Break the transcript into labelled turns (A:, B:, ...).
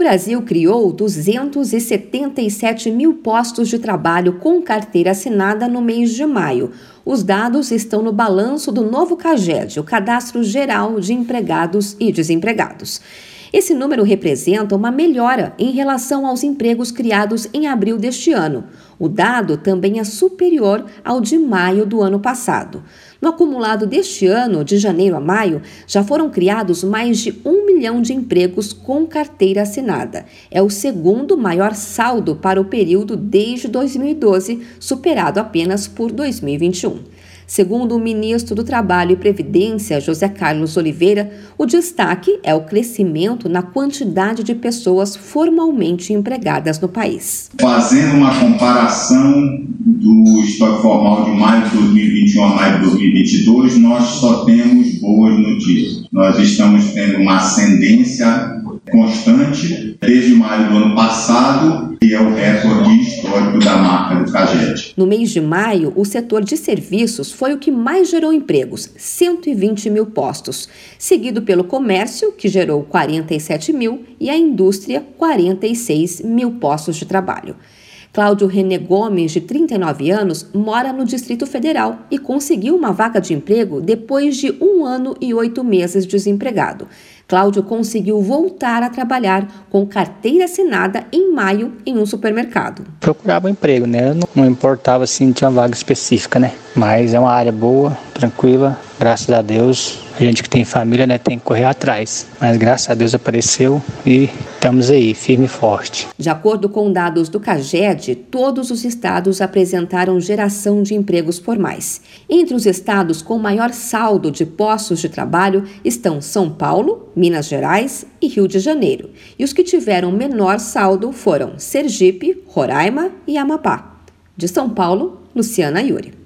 A: Brasil criou 277 mil postos de trabalho com carteira assinada no mês de maio. Os dados estão no balanço do novo CAGED, o Cadastro Geral de Empregados e Desempregados. Esse número representa uma melhora em relação aos empregos criados em abril deste ano. O dado também é superior ao de maio do ano passado. No acumulado deste ano, de janeiro a maio, já foram criados mais de um milhão de empregos com carteira assinada. É o segundo maior saldo para o período desde 2012, superado apenas por 2021. Segundo o ministro do Trabalho e Previdência, José Carlos Oliveira, o destaque é o crescimento na quantidade de pessoas formalmente empregadas no país.
B: Fazendo uma comparação do estoque formal de maio de 2021 a maio de 2022, nós só temos boas notícias. Nós estamos tendo uma ascendência constante desde maio do ano passado, que é o recorde histórico da marca do Caged.
A: No mês de maio, o setor de serviços foi o que mais gerou empregos, 120 mil postos, seguido pelo comércio, que gerou 47 mil, e a indústria, 46 mil postos de trabalho. Cláudio René Gomes, de 39 anos, mora no Distrito Federal e conseguiu uma vaga de emprego depois de um ano e oito meses desempregado. Cláudio conseguiu voltar a trabalhar com carteira assinada em maio em um supermercado.
C: Procurava emprego, né? Não, importava se tinha uma vaga específica, né? Mas é uma área boa, tranquila, graças a Deus a gente que tem família, né, tem que correr atrás. Mas graças a Deus apareceu e estamos aí, firme e forte.
A: De acordo com dados do CAGED, todos os estados apresentaram geração de empregos formais. Entre os estados com maior saldo de postos de trabalho estão São Paulo, Minas Gerais e Rio de Janeiro. E os que tiveram menor saldo foram Sergipe, Roraima e Amapá. De São Paulo, Luciana Yuri.